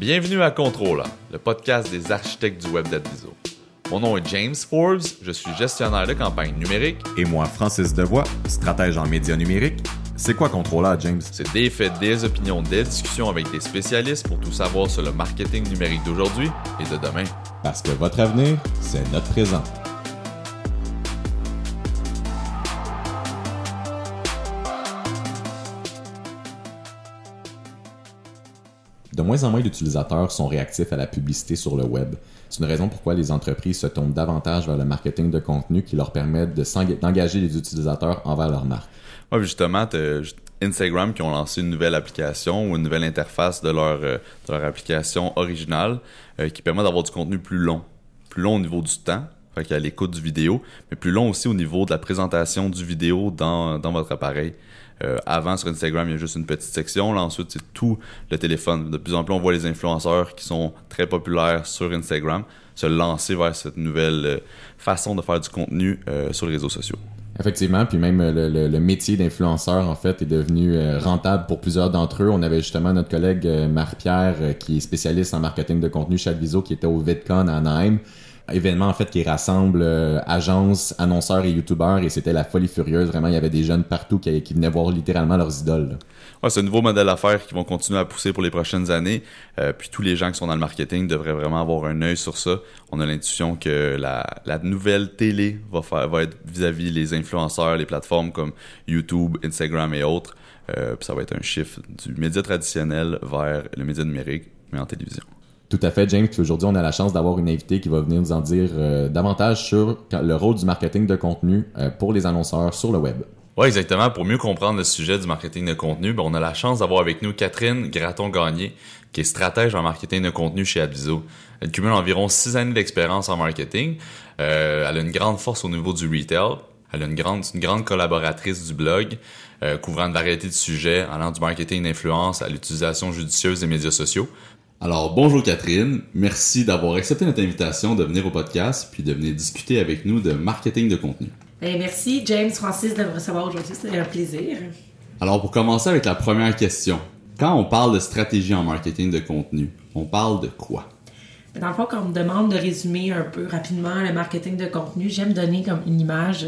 Bienvenue à Controla, le podcast des architectes du web d'Adviso. Mon nom est James Forbes, je suis gestionnaire de campagne numérique. Et moi, Francis Devoix, stratège en médias numériques. C'est quoi Controla, James? C'est des faits, des opinions, des discussions avec des spécialistes pour tout savoir sur le marketing numérique d'aujourd'hui et de demain. Parce que votre avenir, c'est notre présent. Moins en moins d'utilisateurs sont réactifs à la publicité sur le web. C'est une raison pourquoi les entreprises se tournent davantage vers le marketing de contenu qui leur permet d'engager les utilisateurs envers leur marque. Oui, justement, Instagram qui ont lancé une nouvelle application ou une nouvelle interface de leur, euh, de application originale euh, qui permet d'avoir du contenu plus long. Plus long au niveau du temps, fait a l'écoute du vidéo, mais plus long aussi au niveau de la présentation du vidéo dans votre appareil. Euh, avant, sur Instagram, il y a juste une petite section. Là, ensuite, c'est tout le téléphone. De plus en plus, on voit les influenceurs qui sont très populaires sur Instagram se lancer vers cette nouvelle euh, façon de faire du contenu euh, sur les réseaux sociaux. Effectivement, puis même le, métier d'influenceur, en fait, est devenu rentable pour plusieurs d'entre eux. On avait justement notre collègue Marc-Pierre, qui est spécialiste en marketing de contenu chez Adviso, qui était au VidCon à Anaheim événement en fait qui rassemble euh, agences, annonceurs et youtubeurs et c'était la folie furieuse. Vraiment, il y avait des jeunes partout qui, qui venaient voir littéralement leurs idoles. Ouais, c'est un nouveau modèle d'affaires qui vont continuer à pousser pour les prochaines années. Euh, puis tous les gens qui sont dans le marketing devraient vraiment avoir un œil sur ça. On a l'intuition que la, nouvelle télé va, faire, va être vis-à-vis les influenceurs, les plateformes comme YouTube, Instagram et autres. Euh, puis ça va être un chiffre du média traditionnel vers le média numérique, mais en télévision. Tout à fait, James. aujourd'hui, on a la chance d'avoir une invitée qui va venir nous en dire euh, davantage sur le rôle du marketing de contenu euh, pour les annonceurs sur le web. Oui, exactement. Pour mieux comprendre le sujet du marketing de contenu, ben, on a la chance d'avoir avec nous Catherine Graton-Gagné, qui est stratège en marketing de contenu chez Adviso. Elle cumule environ six années d'expérience en marketing. Euh, elle a une grande force au niveau du retail. Elle a une grande, une grande collaboratrice du blog, couvrant une variété de sujets allant du marketing d'influence à l'utilisation judicieuse des médias sociaux. Alors, bonjour Catherine. Merci d'avoir accepté notre invitation de venir au podcast puis de venir discuter avec nous de marketing de contenu. Ben, merci James Francis de me recevoir aujourd'hui. C'est un plaisir. Alors, pour commencer avec la première question. Quand on parle de stratégie en marketing de contenu, on parle de quoi? Dans le fond, quand on me demande de résumer un peu rapidement le marketing de contenu, j'aime donner comme une image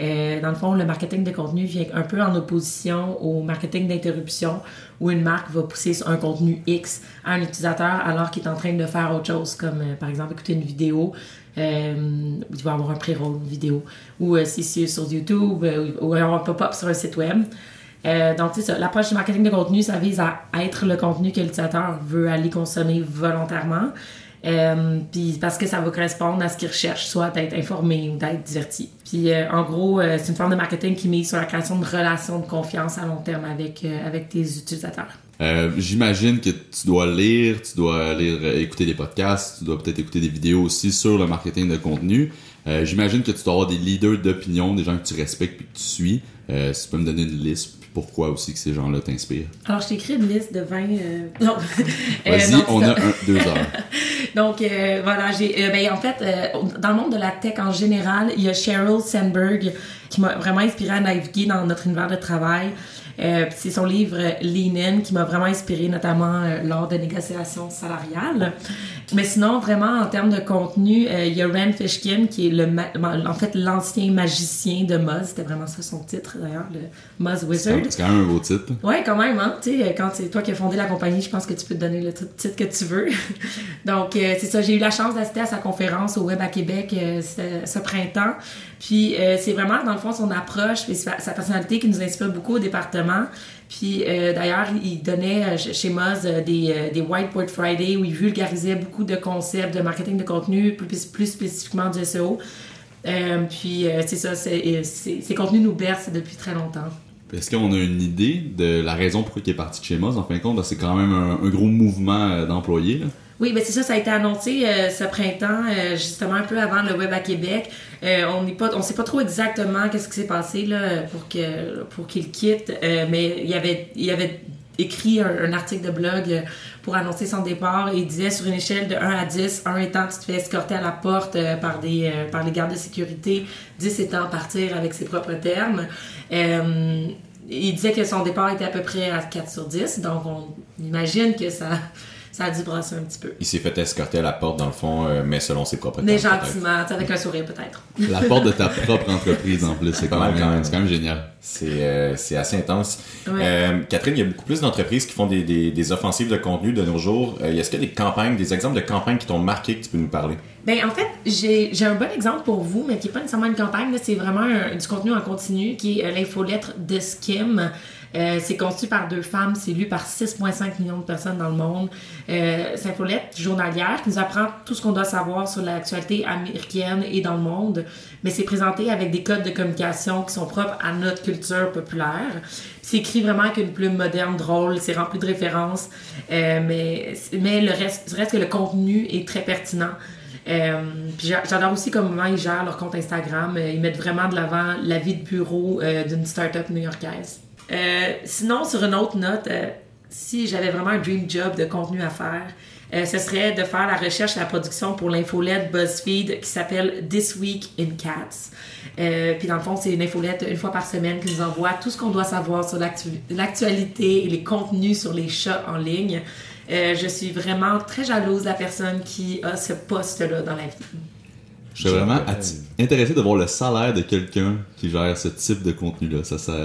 euh, dans le fond, le marketing de contenu vient un peu en opposition au marketing d'interruption où une marque va pousser un contenu X à un utilisateur alors qu'il est en train de faire autre chose, comme euh, par exemple écouter une vidéo. Euh, il va avoir un pré-roll vidéo. Ou si c'est sur YouTube ou un pop-up sur un site web. donc, c'est ça. L'approche du marketing de contenu, ça vise à être le contenu que l'utilisateur veut aller consommer volontairement. Euh, puis parce que ça va correspondre à ce qu'ils recherchent, soit d'être informé ou d'être diverti. Puis euh, en gros, euh, c'est une forme de marketing qui mise sur la création de relations de confiance à long terme avec, avec tes utilisateurs. J'imagine que tu dois lire, tu dois lire, écouter des podcasts, tu dois peut-être écouter des vidéos aussi sur le marketing de contenu. J'imagine que tu dois avoir des leaders d'opinion, des gens que tu respectes et que tu suis. si tu peux me donner une liste pourquoi aussi que ces gens-là t'inspirent? Alors, je t'ai écrit une liste de 20... Euh... Non. Vas-y, euh, on a un, deux heures. Donc, euh, voilà, j'ai... Euh, ben, en fait, dans le monde de la tech en général, il y a Sheryl Sandberg qui m'a vraiment inspiré à naviguer dans notre univers de travail. Euh, c'est son livre Lean In qui m'a vraiment inspiré, notamment euh, lors de négociations salariales. Mais sinon, vraiment, en termes de contenu, euh, il y a Ren Fishkin qui est le en fait l'ancien magicien de Moz. C'était vraiment ça son titre, d'ailleurs, le Moz Wizard. C'est quand même un beau titre. Ouais, quand même, hein. Tu sais, quand c'est toi qui as fondé la compagnie, je pense que tu peux te donner le titre que tu veux. Donc, c'est ça. J'ai eu la chance d'assister à sa conférence au Web à Québec ce, printemps. Puis, c'est vraiment, dans le fond, son approche et sa personnalité qui nous inspire beaucoup au département puis euh, d'ailleurs, il donnait euh, chez Moz euh, des, des Whiteboard Friday où il vulgarisait beaucoup de concepts de marketing de contenu, plus, plus spécifiquement du SEO. puis c'est ça, ces contenus nous bercent depuis très longtemps. Est-ce qu'on a une idée de la raison pour laquelle il est parti de chez Moz? En fin de compte, c'est quand même un, gros mouvement d'employés. Oui, ben c'est ça, ça a été annoncé ce printemps, justement un peu avant le Web à Québec. Euh, on n'est pas, on sait pas trop exactement qu'est-ce qui s'est passé là pour que pour qu'il quitte, euh, mais il avait, il avait écrit un, article de blog pour annoncer son départ il disait sur une échelle de 1 à 10, 1 étant tu te fais escorter à la porte euh, par des par les gardes de sécurité, 10 étant partir avec ses propres termes. il disait que son départ était à peu près à 4 sur 10, donc on imagine que ça ça a dû brasser un petit peu. Il s'est fait escorter à la porte, dans le fond, euh, mais selon ses propres Mais termes, gentiment, avec un sourire peut-être. La porte de ta propre entreprise en plus, c'est quand, même- même. c'est quand même génial. C'est euh, c'est assez intense. Ouais. Euh, Catherine, il y a beaucoup plus d'entreprises qui font des, des, des offensives de contenu de nos jours. Euh, Est-ce qu'il y a des campagnes, des exemples de campagnes qui t'ont marqué que tu peux nous parler? Ben, en fait, j'ai j'ai un bon exemple pour vous, mais qui n'est pas nécessairement une campagne. C'est vraiment un- du contenu en continu qui est euh, l'infolettre de Skim. Euh, c'est conçu par deux femmes, c'est lu par 6,5 millions de personnes dans le monde. Euh, c'est journalière qui nous apprend tout ce qu'on doit savoir sur l'actualité américaine et dans le monde, mais c'est présenté avec des codes de communication qui sont propres à notre culture populaire. C'est écrit vraiment avec une plume moderne, drôle, c'est rempli de références, euh, mais, mais le reste, reste que le contenu est très pertinent. Euh, puis j'a- j'adore aussi comment ils gèrent leur compte Instagram. Euh, Ils mettent vraiment de l'avant la vie de bureau euh, d'une start-up new-yorkaise. Euh, sinon, sur une autre note, euh, si j'avais vraiment un dream job de contenu à faire, euh, ce serait de faire la recherche et la production pour l'infolette BuzzFeed qui s'appelle This Week in Cats. Puis dans le fond, c'est une infolette une fois par semaine qui nous envoie tout ce qu'on doit savoir sur l'actu- l'actualité et les contenus sur les chats en ligne. Je suis vraiment très jalouse de la personne qui a ce poste-là dans la vie. Je suis vraiment intéressé de voir le salaire de quelqu'un qui gère ce type de contenu-là. Ça, ça...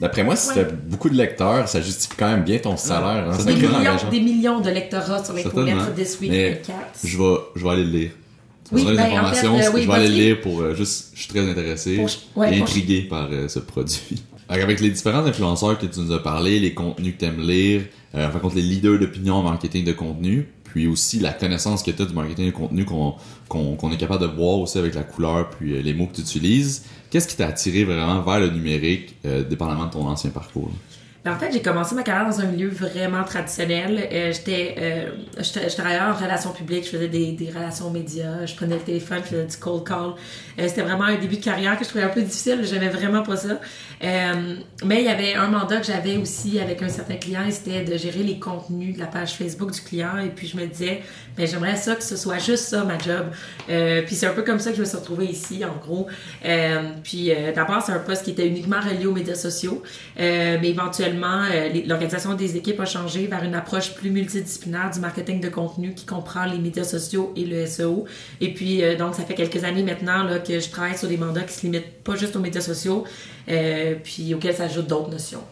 D'après moi, si Ouais. t'as beaucoup de lecteurs, ça justifie quand même bien ton salaire. hein. Ça C'est Des millions, des millions de lectorats sur Certainement. l'infolettre This Week Mais je vais, je vais aller le lire. Oui, ben, en fait, euh, oui, je vais aller le lire pour euh, juste, je suis très intéressé Pour- ouais, et pour- intrigué par euh, ce produit. Alors, Avec les différents influenceurs que tu nous as parlé, les contenus que tu aimes lire, euh, enfin contre les leaders d'opinion en marketing de contenu, puis aussi la connaissance que tu as du marketing de contenu qu'on qu'on qu'on est capable de voir aussi avec la couleur puis les mots que tu utilises. Qu'est-ce qui t'a attiré vraiment vers le numérique, euh, dépendamment de ton ancien parcours? En fait, j'ai commencé ma carrière dans un milieu vraiment traditionnel. Euh, j'étais, euh, je travaillais en relations publiques, je faisais des, des relations médias, je prenais le téléphone, je faisais du cold call. Euh, c'était vraiment un début de carrière que je trouvais un peu difficile, j'aimais vraiment pas ça. Mais il y avait un mandat que j'avais aussi avec un certain client, c'était de gérer les contenus de la page Facebook du client. Et puis je me disais, ben j'aimerais ça que ce soit juste ça ma job. Puis c'est un peu comme ça que je me suis retrouvée ici, en gros. Puis d'abord c'est un poste qui était uniquement relié aux médias sociaux, mais éventuellement euh, l'organisation des équipes a changé vers une approche plus multidisciplinaire du marketing de contenu qui comprend les médias sociaux et le SEO. Et puis euh, donc ça fait quelques années maintenant là, que je travaille sur des mandats qui se limitent pas juste aux médias sociaux, euh, puis auxquels s'ajoutent d'autres notions.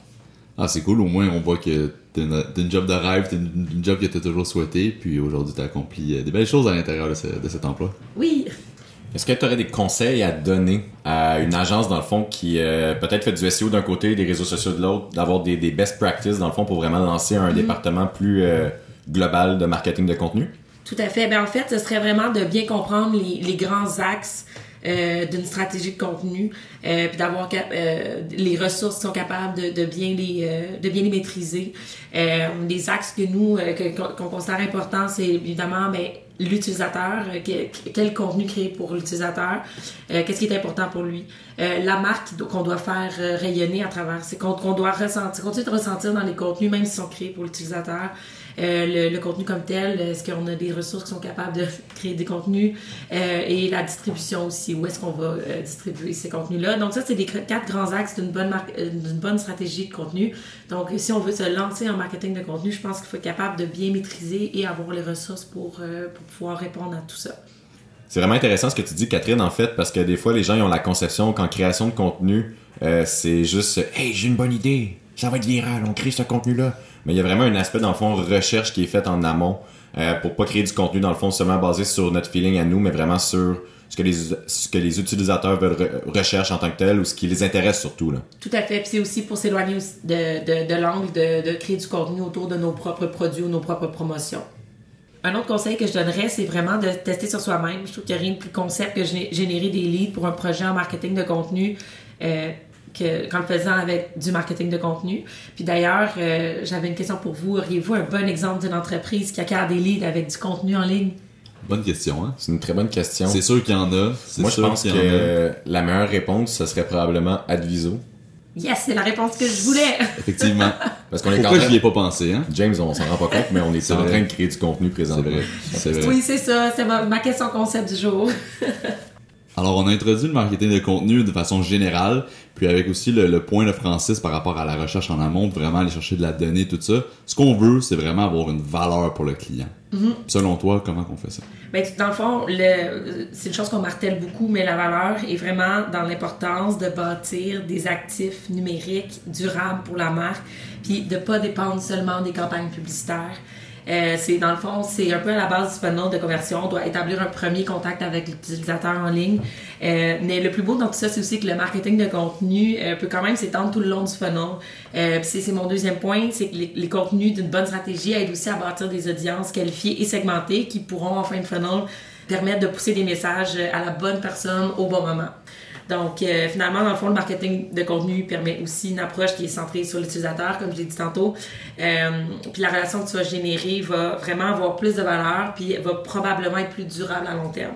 Ah, c'est cool, au moins on voit que t'as une, une job de rêve, t'as une, une job que t'as toujours souhaité, puis aujourd'hui t'as accompli des belles choses à l'intérieur de, ce- de cet emploi. Oui, Est-ce que tu aurais des conseils à donner à une agence, dans le fond, qui euh, peut-être fait du SEO d'un côté, des réseaux sociaux de l'autre, d'avoir des, des best practices, dans le fond, pour vraiment lancer un département plus euh, global de marketing de contenu? Tout à fait. Ben, en fait, ce serait vraiment de bien comprendre les, les grands axes euh, d'une stratégie de contenu, euh, puis d'avoir euh, les ressources qui sont capables de, de bien les de bien les maîtriser. Les axes que nous qu'on considère importants, c'est évidemment ben, l'utilisateur, euh, que- quel contenu créer pour l'utilisateur, euh, qu'est-ce qui est important pour lui, Euh, la marque qu'on doit faire rayonner à travers, c'est qu'on qu'on doit ressentir, continuer de ressentir dans les contenus, même s'ils sont créés pour l'utilisateur. Euh, le, contenu comme tel, est-ce qu'on a des ressources qui sont capables de créer des contenus euh, et la distribution aussi, où est-ce qu'on va euh, distribuer ces contenus-là. Donc ça, c'est les quatre grands axes d'une bonne, euh, d'une bonne stratégie de contenu. Donc si on veut se lancer en marketing de contenu, je pense qu'il faut être capable de bien maîtriser et avoir les ressources pour, euh, pour pouvoir répondre à tout ça. C'est vraiment intéressant ce que tu dis, Catherine, en fait, parce que des fois, les gens ont la conception qu'en création de contenu, euh, c'est juste « Hey, j'ai une bonne idée, ça va être viral, on crée ce contenu-là. » Mais il y a vraiment un aspect, dans le fond, recherche qui est fait en amont euh, pour pas créer du contenu, dans le fond, seulement basé sur notre feeling à nous, mais vraiment sur ce que les, ce que les utilisateurs veulent re- recherchent en tant que tel ou ce qui les intéresse surtout. Là. Tout à fait. Puis c'est aussi pour s'éloigner de, de, l'angle de, de créer du contenu autour de nos propres produits ou nos propres promotions. Un autre conseil que je donnerais, c'est vraiment de tester sur soi-même. Je trouve qu'il n'y a rien de plus concept que gé- générer des leads pour un projet en marketing de contenu euh, que, qu'en le faisant avec du marketing de contenu. Puis d'ailleurs, euh, j'avais une question pour vous. Auriez-vous un bon exemple d'une entreprise qui acquiert des leads avec du contenu en ligne? Bonne question, hein? C'est une très bonne question. C'est sûr qu'il y en a. Moi, je pense qu'il que y en a. la meilleure réponse, ce serait probablement Adviso. Yes, c'est la réponse que je voulais! Effectivement. Parce qu'on est en Pourquoi train... j'y ai pas pensé, hein? James, on s'en rend pas compte, mais on est, en vrai. train de créer du contenu C'est présentement. vrai. C'est vrai. oui, c'est ça. C'est ma, ma question concept du jour. Alors, on a introduit le marketing de contenu de façon générale, puis avec aussi le, point de Francis par rapport à la recherche en amont, vraiment aller chercher de la donnée, tout ça. Ce qu'on veut, c'est vraiment avoir une valeur pour le client. Mm-hmm. Selon toi, comment qu'on fait ça? Ben, dans le fond, c'est une chose qu'on martèle beaucoup, mais la valeur est vraiment dans l'importance de bâtir des actifs numériques durables pour la marque, puis de pas dépendre seulement des campagnes publicitaires. Euh, c'est dans le fond, c'est un peu à la base du funnel de conversion. On doit établir un premier contact avec l'utilisateur en ligne. Euh, mais le plus beau dans tout ça, c'est aussi que le marketing de contenu euh, peut quand même s'étendre tout le long du funnel. c'est mon deuxième point, c'est que les, contenus d'une bonne stratégie aident aussi à bâtir des audiences qualifiées et segmentées qui pourront en fin de funnel permettre de pousser des messages à la bonne personne au bon moment. Donc, euh, finalement, dans le fond, le marketing de contenu permet aussi une approche qui est centrée sur l'utilisateur, comme je l'ai dit tantôt. Euh, puis la relation que tu vas générer va vraiment avoir plus de valeur, puis va probablement être plus durable à long terme.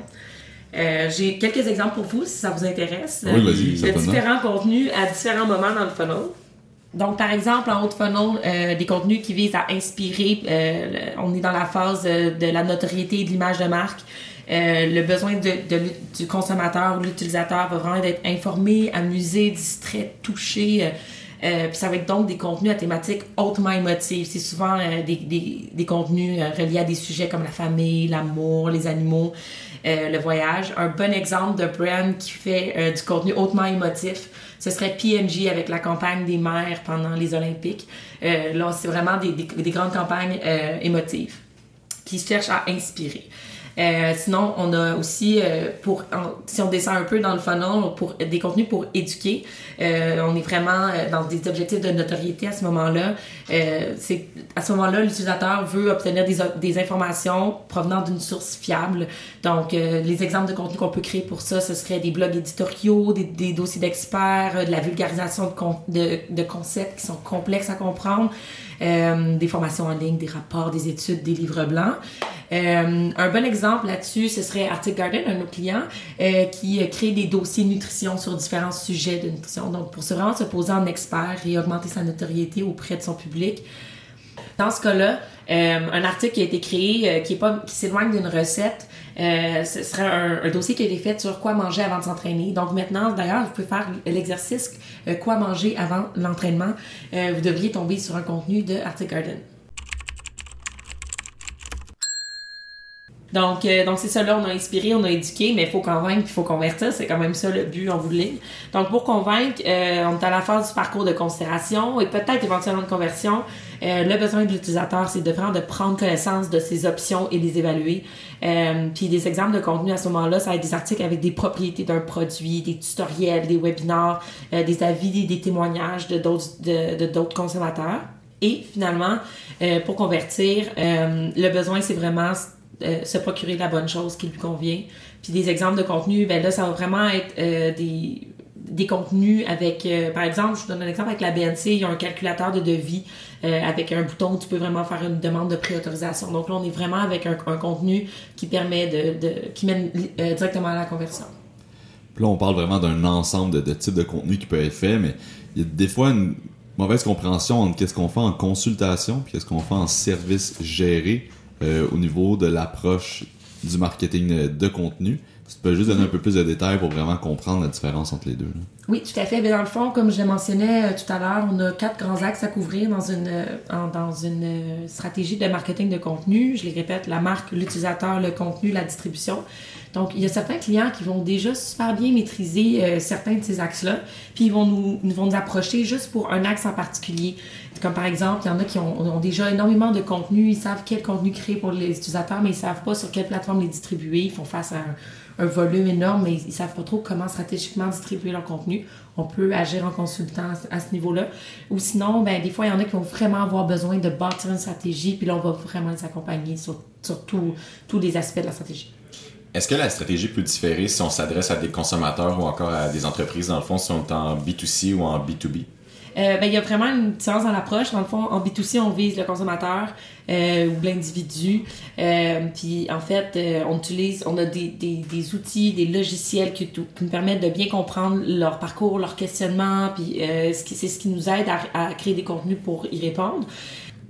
Euh, j'ai quelques exemples pour vous, si ça vous intéresse. Oui, vas-y. De différents contenus à différents moments dans le funnel. Donc, par exemple, en haut de funnel, des contenus qui visent à inspirer. on est dans la phase de la notoriété et de l'image de marque. Euh, le besoin de, du consommateur ou l'utilisateur va vraiment être informé, amusé, distrait, touché. Euh, euh, puis ça va être donc des contenus à thématique hautement émotive. C'est souvent des, des, des, contenus reliés à des sujets comme la famille, l'amour, les animaux, le voyage. Un bon exemple de brand qui fait du contenu hautement émotif, ce serait PNG avec la campagne des mères pendant les Olympiques. là, c'est vraiment des, des, grandes campagnes émotives qui cherchent à inspirer. Euh, sinon, on a aussi, euh, pour si on descend un peu dans le funnel, pour des contenus pour éduquer, euh, on est vraiment euh, dans des objectifs de notoriété à ce moment-là. Euh, c'est à ce moment-là, l'utilisateur veut obtenir des, des informations provenant d'une source fiable. Donc, les exemples de contenus qu'on peut créer pour ça, ce serait des blogs éditoriaux, des, des dossiers d'experts, de la vulgarisation de, de, de concepts qui sont complexes à comprendre. Euh, des formations en ligne, des rapports, des études, des livres blancs. Euh, un bon exemple là-dessus, ce serait Arctic Garden, un de nos clients, euh, qui crée des dossiers nutrition sur différents sujets de nutrition. Donc, pour se vraiment se poser en expert et augmenter sa notoriété auprès de son public. Dans ce cas-là, un article qui a été créé, qui est pas, qui s'éloigne d'une recette, euh, ce serait un, dossier qui a été fait sur quoi manger avant de s'entraîner. Donc maintenant, d'ailleurs, vous pouvez faire l'exercice euh, quoi manger avant l'entraînement. Euh, vous devriez tomber sur un contenu de Arctic Garden. Donc, donc c'est ça là, on a inspiré, on a éduqué, mais il faut convaincre, il faut convertir, c'est quand même ça le but en bout de. Donc, pour convaincre, on est à la phase du parcours de considération et peut-être éventuellement de conversion. Euh, le besoin de l'utilisateur, c'est de vraiment de prendre connaissance de ses options et les évaluer. Euh, puis des exemples de contenu à ce moment-là, ça va être des articles avec des propriétés d'un produit, des tutoriels, des webinaires, euh, des avis, des, témoignages de d'autres de, d'autres consommateurs. Et finalement, pour convertir, le besoin, c'est vraiment se procurer la bonne chose qui lui convient. Puis des exemples de contenu, ben là, ça va vraiment être des des contenus avec, euh, par exemple, je vous donne un exemple avec la BNC, il y a un calculateur de devis euh, avec un bouton où tu peux vraiment faire une demande de préautorisation. Donc là, on est vraiment avec un, contenu qui permet de, qui mène euh, directement à la conversion. Puis là, on parle vraiment d'un ensemble de, de, types de contenus qui peuvent être faits, mais il y a des fois une mauvaise compréhension entre qu'est-ce qu'on fait en consultation puis qu'est-ce qu'on fait en service géré au niveau de l'approche du marketing de contenu. Tu peux juste donner un peu plus de détails pour vraiment comprendre la différence entre les deux. Oui, tout à fait. Mais dans le fond, comme je le mentionnais euh, tout à l'heure, on a quatre grands axes à couvrir dans une, euh, dans une euh, stratégie de marketing de contenu. Je les répète, la marque, l'utilisateur, le contenu, la distribution. Donc, il y a certains clients qui vont déjà super bien maîtriser certains de ces axes-là, puis ils vont nous, vont nous approcher juste pour un axe en particulier. Comme par exemple, il y en a qui ont, déjà énormément de contenu, ils savent quel contenu créer pour les utilisateurs, mais ils savent pas sur quelle plateforme les distribuer. Ils font face à un un volume énorme, mais ils savent pas trop comment stratégiquement distribuer leur contenu. On peut agir en consultant à ce niveau-là. Ou sinon, ben, des fois, il y en a qui vont vraiment avoir besoin de bâtir une stratégie, puis là, on va vraiment les accompagner sur, sur tous les aspects de la stratégie. Est-ce que la stratégie peut différer si on s'adresse à des consommateurs ou encore à des entreprises, dans le fond, si on est en B2C ou en B2B? Euh, ben, il y a vraiment une différence dans l'approche. Dans le fond, en B2C, on vise le consommateur euh, ou l'individu. Euh, puis en fait, on utilise, on a des, des, des, outils, des logiciels qui, nous permettent de bien comprendre leur parcours, leur questionnement. Puis c'est ce qui nous aide à créer des contenus pour y répondre.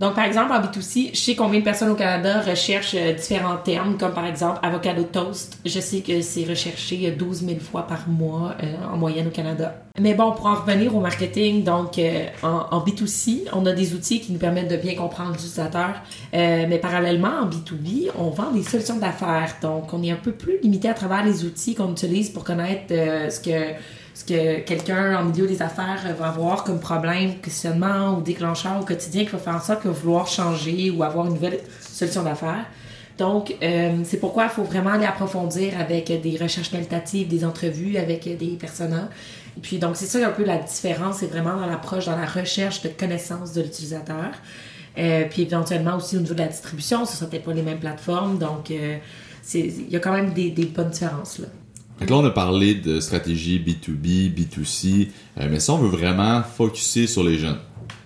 Donc, par exemple, en B2C, je sais combien de personnes au Canada recherchent euh, différents termes, comme par exemple avocado toast. Je sais que c'est recherché 12 000 fois par mois euh, en moyenne au Canada. Mais bon, pour en revenir au marketing, donc euh, en, en, B2C, on a des outils qui nous permettent de bien comprendre l'utilisateur. mais parallèlement, en B2B, on vend des solutions d'affaires. Donc, on est un peu plus limité à travers les outils qu'on utilise pour connaître ce que que quelqu'un en milieu des affaires va avoir comme problème, questionnement ou déclencheur au quotidien qui va faire en sorte qu'il va vouloir changer ou avoir une nouvelle solution d'affaires. Donc, euh, c'est pourquoi il faut vraiment aller approfondir avec des recherches qualitatives, des entrevues avec des personas. puis, donc, c'est ça un peu la différence, c'est vraiment dans l'approche, dans la recherche de connaissances de l'utilisateur. Euh, puis, éventuellement aussi au niveau de la distribution, ce ne sont peut-être pas les mêmes plateformes. Donc, euh, il y a quand même des, des bonnes différences là. Donc là, on a parlé de stratégie B2B, B2C, euh, mais si on veut vraiment focuser sur les jeunes,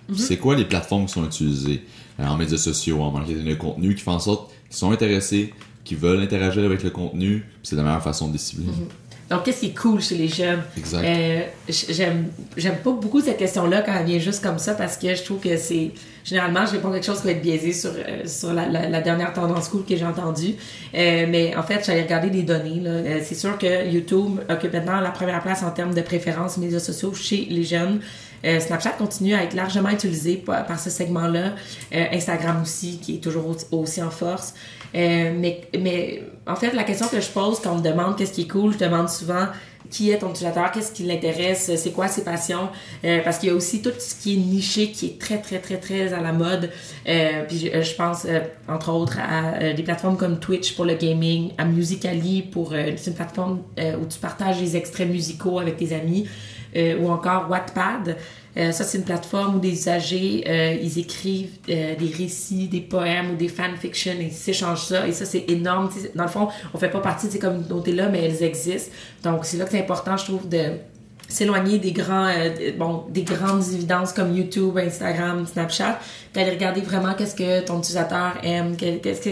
mhm. c'est quoi les plateformes qui sont utilisées euh, en médias sociaux, en marketing de contenu, qui font en sorte qu'ils sont intéressés, qui veulent interagir avec le contenu, c'est la meilleure façon de discipliner. Mhm. Donc, qu'est-ce qui est cool chez les jeunes? Exact. Euh, j'aime, j'aime pas beaucoup cette question-là quand elle vient juste comme ça parce que je trouve que c'est. Généralement, je réponds quelque chose qui va être biaisé sur, euh, sur la, la, dernière tendance cool que j'ai entendue. Euh, mais en fait, j'allais regarder les données. Là. c'est sûr que YouTube occupe maintenant la première place en termes de préférences médias sociaux chez les jeunes. Snapchat continue à être largement utilisé par, ce segment-là. Instagram aussi, qui est toujours aussi en force. Euh, mais, mais en fait, la question que je pose quand on me demande qu'est-ce qui est cool, je demande souvent qui est ton utilisateur, qu'est-ce qui l'intéresse, c'est quoi ses passions, euh, parce qu'il y a aussi tout ce qui est niché qui est très très très très à la mode. Euh, puis je, pense entre autres à des plateformes comme Twitch pour le gaming, à Musically pour une plateforme où tu partages des extraits musicaux avec tes amis, ou encore Wattpad. Euh, ça, c'est une plateforme où des usagers, euh, ils écrivent euh, des récits, des poèmes ou des fanfictions et ils s'échangent ça. Et ça, c'est énorme. dans le fond, on fait pas partie de ces communautés-là, mais elles existent. Donc, c'est là que c'est important, je trouve, de s'éloigner des grands bon des grandes évidences comme YouTube, Instagram, Snapchat, d'aller regarder vraiment qu'est-ce que ton utilisateur aime, qu'est-ce que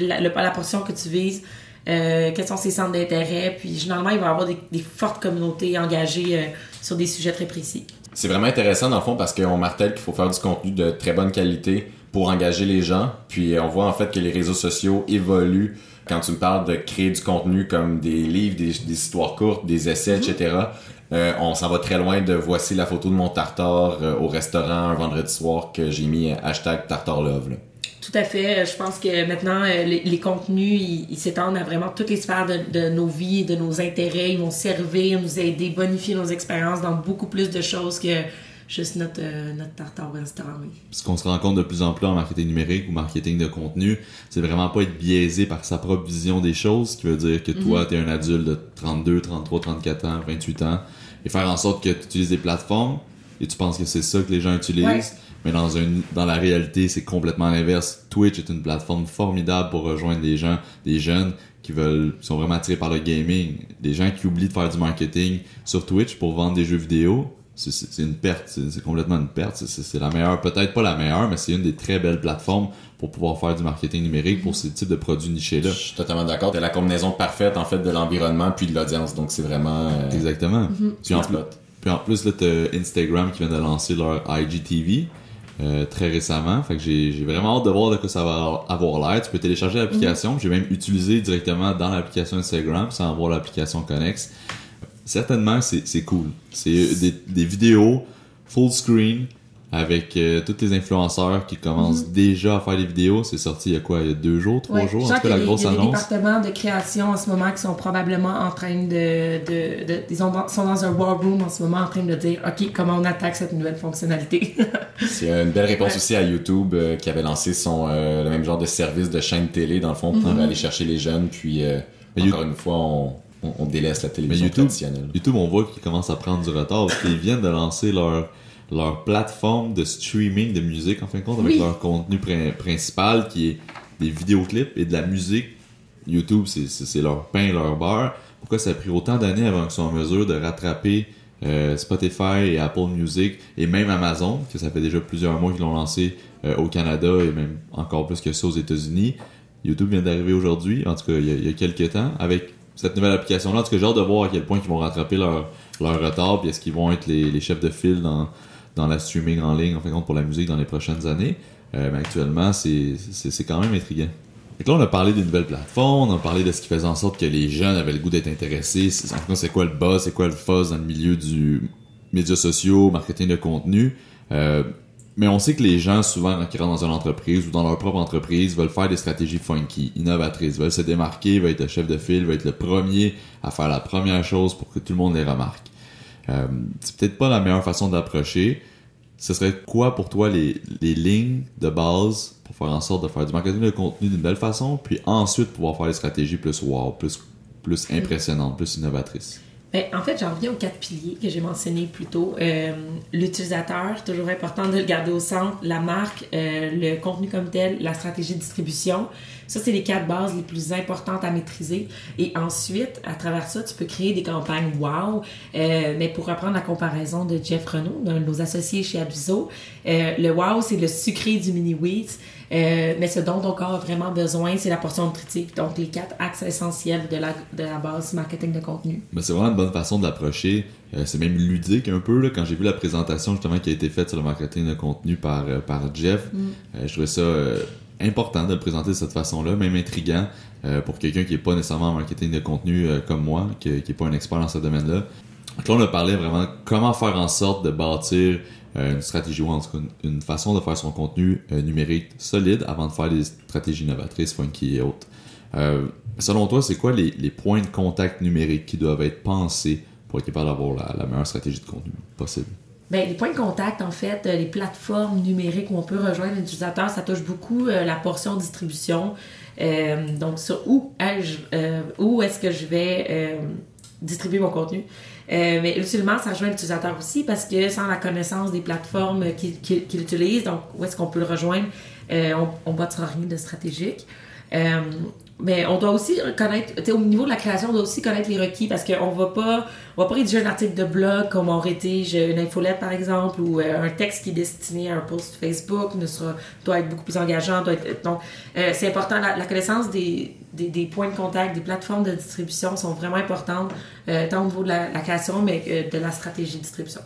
la, la, portion que tu vises, quels sont ses centres d'intérêt, puis généralement il va y avoir des, fortes communautés engagées sur des sujets très précis c'est vraiment intéressant dans le fond parce qu'on martèle qu'il faut faire du contenu de très bonne qualité pour engager les gens. Puis on voit en fait que les réseaux sociaux évoluent quand tu me parles de créer du contenu comme des livres, des, histoires courtes, des essais, etc. Euh, on s'en va très loin de voici la photo de mon tartare euh, au restaurant un vendredi soir que j'ai mis hashtag tartare love. Tout à fait. Je pense que maintenant, euh, les, contenus, ils s'étendent à vraiment toutes les sphères de, nos vies, de nos intérêts. Ils vont servir, nous aider, bonifier nos expériences dans beaucoup plus de choses que juste notre, euh, notre tartare restaurant. Ce qu'on se rend compte de plus en plus en marketing numérique ou marketing de contenu, c'est vraiment pas être biaisé par sa propre vision des choses, ce qui veut dire que toi, mhm. tu es un adulte de 32, 33, 34 ans, 28 ans, et faire en sorte que tu utilises des plateformes et tu penses que c'est ça que les gens utilisent? Mais dans, un, dans la réalité, c'est complètement l'inverse. Twitch est une plateforme formidable pour rejoindre des gens, des jeunes qui veulent, sont vraiment attirés par le gaming. Des gens qui oublient de faire du marketing sur Twitch pour vendre des jeux vidéo. C'est une perte, c'est complètement une perte. C'est la meilleure, peut-être pas la meilleure, mais c'est une des très belles plateformes pour pouvoir faire du marketing numérique pour ces types de produits nichés-là. Je suis totalement d'accord. C'est la combinaison parfaite, en fait, de l'environnement puis de l'audience. Donc, c'est vraiment... Euh, Exactement. Mm puis, en plus, puis en plus, là, t'as Instagram qui vient de lancer leur IGTV. Euh, très récemment. Fait que j'ai vraiment hâte de voir de quoi ça va avoir l'air. Tu peux télécharger l'application. Mhm. J'ai même utilisé directement dans l'application Instagram sans avoir l'application Connex. Certainement, c'est cool. C'est des, des vidéos full screen avec euh, tous les influenceurs qui commencent mhm. déjà à faire des vidéos. C'est sorti il y a quoi, il y a deux jours, trois jours, en tout cas la grosse annonce. Il y a des départements de création en ce moment qui sont probablement en train de... de, de ils sont dans un war room en ce moment en train de dire, OK, comment on attaque cette nouvelle fonctionnalité? C'est une belle réponse aussi à YouTube euh, qui avait lancé son euh, le même genre de service de chaîne télé, dans le fond, pour mhm. aller chercher les jeunes. Puis, encore une fois, on, on, délaisse la télévision YouTube, traditionnelle. YouTube, on voit qu'ils commencent à prendre du retard parce qu'ils viennent de lancer leur leur plateforme de streaming de musique en fin de compte avec leur contenu principal qui est des vidéoclips et de la musique. YouTube, c'est leur pain, leur beurre. Pourquoi ça a pris autant d'années avant qu'ils soient en mesure de rattraper euh, Spotify et Apple Music et même Amazon, que ça fait déjà plusieurs mois qu'ils l'ont lancé euh, au Canada et même encore plus que ça aux États-Unis? YouTube vient d'arriver aujourd'hui, en tout cas il y, a, quelques temps, avec cette nouvelle application-là. En tout cas, j'ai hâte de voir à quel point ils vont rattraper leur, leur retard, puis est-ce qu'ils vont être les, les chefs de file dans, dans la streaming en ligne, en fin de compte, pour la musique dans les prochaines années. Euh, mais actuellement, c'est quand même intriguant. Et là, on a parlé d'une nouvelle plateforme, on a parlé de ce qui faisait en sorte que les jeunes avaient le goût d'être intéressés. En cas, c'est quoi le buzz, c'est quoi le fuzz dans le milieu du médias sociaux, marketing de contenu. Euh, mais on sait que les gens, souvent, quand ils rentrent dans une entreprise ou dans leur propre entreprise, veulent faire des stratégies funky, innovatrices, veulent se démarquer, veulent être le chef de file, veulent être le premier à faire la première chose pour que tout le monde les remarque. Euh, c'est peut-être pas la meilleure façon d'approcher. Ce serait quoi pour toi les, les lignes de base pour faire en sorte de faire du marketing de contenu d'une belle façon, puis ensuite pouvoir faire des stratégies plus wow, plus, plus impressionnantes, plus innovatrices? Ben, en fait, j'en reviens aux quatre piliers que j'ai mentionnés plus tôt. Euh, L'utilisateur, toujours important de le garder au centre, la marque, euh, le contenu comme tel, la stratégie de distribution. Ça, c'est les quatre bases les plus importantes à maîtriser. Et ensuite, à travers ça, tu peux créer des campagnes wow. Euh, mais pour reprendre la comparaison de Jeff Renault, d'un de nos associés chez Abiso, euh, le wow, c'est le sucré du mini-wheat. Euh, mais ce dont ton corps a vraiment besoin, c'est la portion nutritive. Donc, les quatre axes essentiels de la, de la base marketing de contenu. Mais c'est vraiment une bonne façon de l'approcher. Euh, c'est même ludique un peu. Là, quand j'ai vu la présentation justement qui a été faite sur le marketing de contenu par, par Jeff, mm. je trouvais ça important de le présenter de cette façon-là, même intriguant pour quelqu'un qui n'est pas nécessairement en marketing de contenu comme moi, qui n'est pas un expert dans ce domaine-là. Donc là, on a parlé vraiment comment faire en sorte de bâtir euh, une stratégie ou en tout cas une, façon de faire son contenu euh, numérique solide avant de faire des stratégies novatrices, funky et autres. Euh, selon toi, c'est quoi les, points de contact numériques qui doivent être pensés pour être capable d'avoir la, meilleure stratégie de contenu possible? Bien, les points de contact, en fait, les plateformes numériques où on peut rejoindre l'utilisateur, ça touche beaucoup la portion distribution. donc, sur où, où est-ce que je vais distribuer mon contenu? Euh, mais ultimement, ça rejoint l'utilisateur aussi parce que sans la connaissance des plateformes qu'il utilise, donc où est-ce qu'on peut le rejoindre, euh, on ne bâtira rien de stratégique. Euh, mais on doit aussi connaître, au niveau de la création, on doit aussi connaître les requis parce qu'on va pas, on va pas rédiger un article de blog comme on rédige une infolette par exemple ou euh, un texte qui est destiné à un post Facebook ne sera, doit être beaucoup plus engageant. Doit être, donc, euh, c'est important, la, connaissance des, des, des, points de contact, des plateformes de distribution sont vraiment importantes, euh, tant au niveau de la, la création, mais de la stratégie de distribution.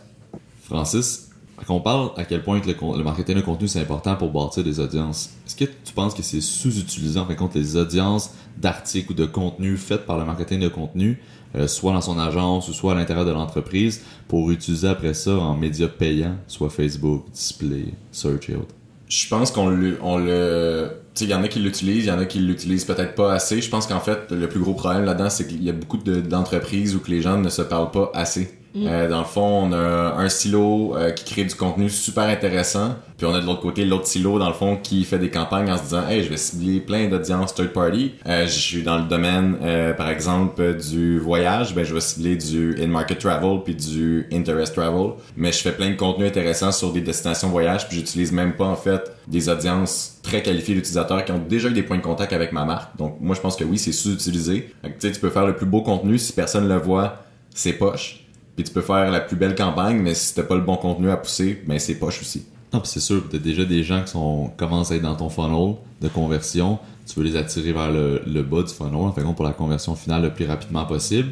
Francis, quand on parle à quel point le, marketing de contenu c'est important pour bâtir des audiences, est-ce que tu penses que c'est sous-utilisé en fin de compte les audiences d'articles ou de contenu faites par le marketing de contenu, euh, soit dans son agence ou soit à l'intérieur de l'entreprise, pour utiliser après ça en médias payants, soit Facebook, Display, Search et autres? Je pense qu'on le, on le, il y en a qui l'utilisent, il y en a qui l'utilisent peut-être pas assez. Je pense qu'en fait, le plus gros problème là-dedans, c'est qu'il y a beaucoup d'entreprises où que les gens ne se parlent pas assez. Mm. Euh, dans le fond, on a un silo euh, qui crée du contenu super intéressant, puis on a de l'autre côté l'autre silo dans le fond qui fait des campagnes en se disant "Hey, je vais cibler plein d'audiences third party. Euh, je suis dans le domaine par exemple du voyage, ben je vais cibler du in-market travel puis du interest travel, mais je fais plein de contenu intéressant sur des destinations voyage, puis j'utilise même pas en fait des audiences très qualifiées d'utilisateurs qui ont déjà eu des points de contact avec ma marque. Donc moi je pense que oui, c'est sous-utilisé. Tu sais, tu peux faire le plus beau contenu si personne le voit, c'est poche puis tu peux faire la plus belle campagne, mais si t'as pas le bon contenu à pousser, ben c'est poche aussi. Non, c'est sûr, t'as déjà des gens qui sont commencent à être dans ton funnel de conversion. Tu veux les attirer vers le, bas du funnel, en fait, pour la conversion finale le plus rapidement possible.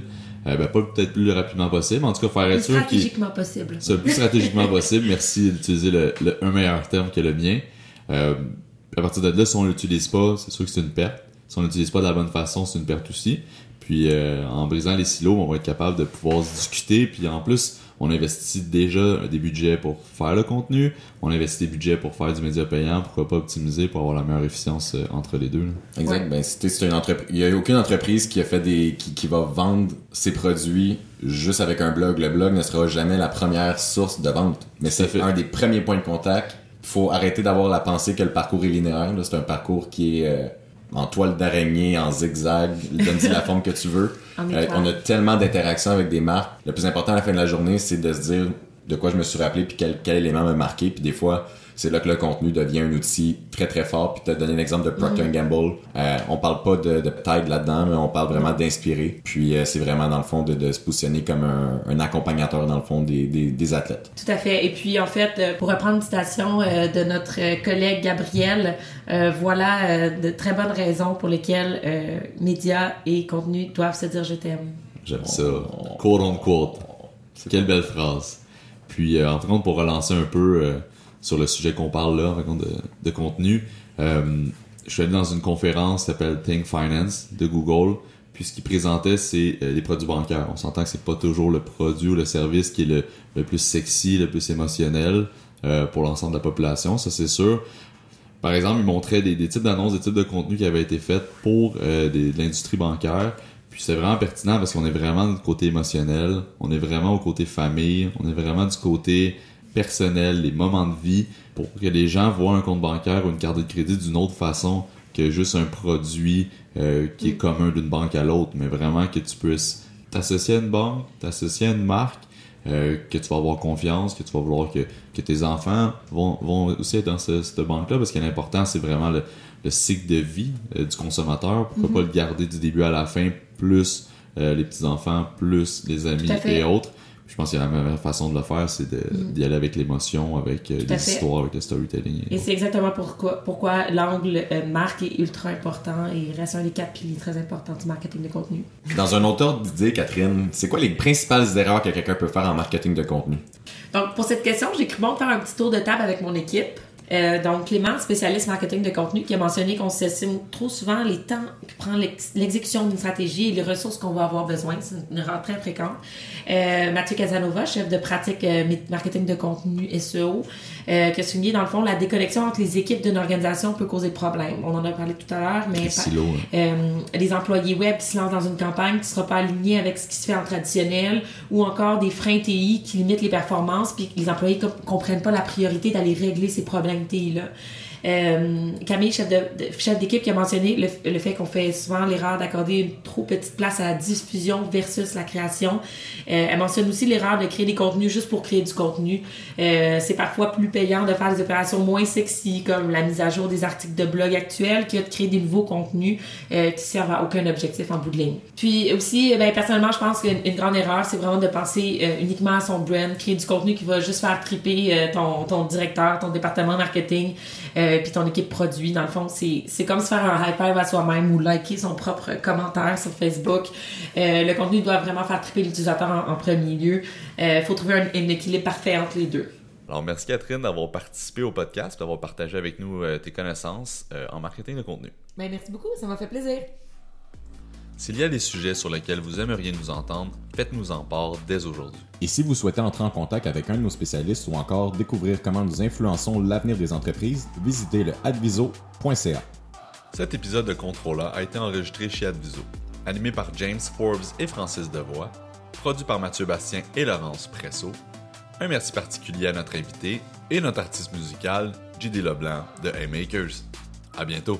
Euh, ben, pas peut-être plus rapidement possible, en tout cas faire être sûr stratégiquement possible. C'est le plus stratégiquement possible. Merci d'utiliser le, un meilleur terme que le mien. Euh, à partir de là, si on l'utilise pas, c'est sûr que c'est une perte. Si on l'utilise pas de la bonne façon, c'est une perte aussi. Puis euh, en brisant les silos, on va être capable de pouvoir se discuter. Puis en plus, on investit déjà des budgets pour faire le contenu, on investit des budgets pour faire du média payant, pourquoi pas optimiser pour avoir la meilleure efficience euh, entre les deux. Exact. Ben, c'est une entreprise. Il n'y a aucune entreprise qui a fait des. Qui, qui, va vendre ses produits juste avec un blog. Le blog ne sera jamais la première source de vente. Mais c'est un des premiers points de contact. Il faut arrêter d'avoir la pensée que le parcours est linéaire. C'est un parcours qui est. Euh, en toile d'araignée, en zigzag, donne-y la forme que tu veux. Euh, on a tellement d'interactions avec des marques. Le plus important à la fin de la journée, c'est de se dire de quoi je me suis rappelé puis quel, quel élément m'a marqué. Puis des fois, c'est là que le contenu devient un outil très très fort. Puis tu as donné l'exemple de Procter mm. Gamble. Euh, on parle pas de, de là-dedans, mais on parle vraiment d'inspirer. Puis euh, c'est vraiment dans le fond de, de se positionner comme un, un, accompagnateur dans le fond des, des, des, athlètes. Tout à fait. Et puis en fait, euh, pour reprendre une citation euh, de notre collègue Gabriel, voilà de très bonnes raisons pour lesquelles médias et contenu doivent se dire je t'aime. J'aime ça. Quote on quote. Quelle belle phrase. Puis en tout cas, pour relancer un peu sur le sujet qu'on parle là, de, de contenu. Euh, je suis allé dans une conférence qui s'appelle Think Finance de Google. Puis ce qu'ils présentaient, c'est euh, les produits bancaires. On s'entend que c'est pas toujours le produit ou le service qui est le, le plus sexy, le plus émotionnel euh, pour l'ensemble de la population, ça c'est sûr. Par exemple, ils montraient des, types d'annonces, des types de contenus qui avaient été faits pour euh, de l'industrie bancaire. Puis c'est vraiment pertinent parce qu'on est vraiment du côté émotionnel, on est vraiment au côté famille, on est vraiment du côté personnel, les moments de vie, pour que les gens voient un compte bancaire ou une carte de crédit d'une autre façon que juste un produit euh, qui est commun d'une banque à l'autre, mais vraiment que tu puisses t'associer à une banque, t'associer à une marque, euh, que tu vas avoir confiance, que tu vas vouloir que, que tes enfants vont, vont aussi être dans ce, cette banque-là, parce que l'important, c'est vraiment le, le, cycle de vie euh, du consommateur. Pourquoi mm -hmm. pas le garder du début à la fin, plus euh, les petits-enfants, plus les amis et autres. Je pense que la meilleure façon de le faire, c'est d'y mm. aller avec l'émotion, avec euh, les histoires, avec le storytelling. Et, et c'est exactement pourquoi, pourquoi l'angle euh, marque est ultra important et reste un des quatre piliers très importants du marketing de contenu. Dans un autre ordre d'idée, Catherine, c'est quoi les principales erreurs que quelqu'un peut faire en marketing de contenu? Donc, pour cette question, j'ai cru bon de faire un petit tour de table avec mon équipe. Euh, donc, Clément, spécialiste marketing de contenu, qui a mentionné qu'on s'estime trop souvent les temps que prend l'exécution d'une stratégie et les ressources qu'on va avoir besoin. C'est une très fréquente. Euh, Mathieu Casanova, chef de pratique euh, marketing de contenu SEO, euh, qui a souligné, dans le fond, la déconnexion entre les équipes d'une organisation peut causer problème. On en a parlé tout à l'heure, mais silos, hein. les employés web qui se lancent dans une campagne qui ne sera pas alignée avec ce qui se fait en traditionnel ou encore des freins TI qui limitent les performances puis les employés ne comprennent pas la priorité d'aller régler ces problèmes TI là. Euh, Camille, chef, d'équipe, qui a mentionné le, fait qu'on fait souvent l'erreur d'accorder une trop petite place à la diffusion versus la création. Euh, elle mentionne aussi l'erreur de créer des contenus juste pour créer du contenu. Euh, c'est parfois plus payant de faire des opérations moins sexy, comme la mise à jour des articles de blog actuels, que de créer des nouveaux contenus qui servent à aucun objectif en bout de ligne. Puis aussi, ben, personnellement, je pense qu'une une grande erreur, c'est vraiment de penser uniquement à son brand, créer du contenu qui va juste faire triper ton, directeur, ton département marketing, puis ton équipe produit. Dans le fond, c'est, c'est comme se faire un high five à soi-même ou liker son propre commentaire sur Facebook. Euh, le contenu doit vraiment faire triper l'utilisateur en, en premier lieu. Il euh, faut trouver un, un, équilibre parfait entre les deux. Alors, merci Catherine d'avoir participé au podcast, d'avoir partagé avec nous euh, tes connaissances euh, en marketing de contenu. Ben, merci beaucoup, ça m'a fait plaisir. S'il y a des sujets sur lesquels vous aimeriez nous entendre, faites-nous en part dès aujourd'hui. Et si vous souhaitez entrer en contact avec un de nos spécialistes ou encore découvrir comment nous influençons l'avenir des entreprises, visitez le adviso.ca. Cet épisode de Contrôla a été enregistré chez Adviso, animé par James Forbes et Francis Devoix, produit par Mathieu Bastien et Laurence Presso. Un merci particulier à notre invité et notre artiste musical, JD Leblanc de A-Makers. À bientôt!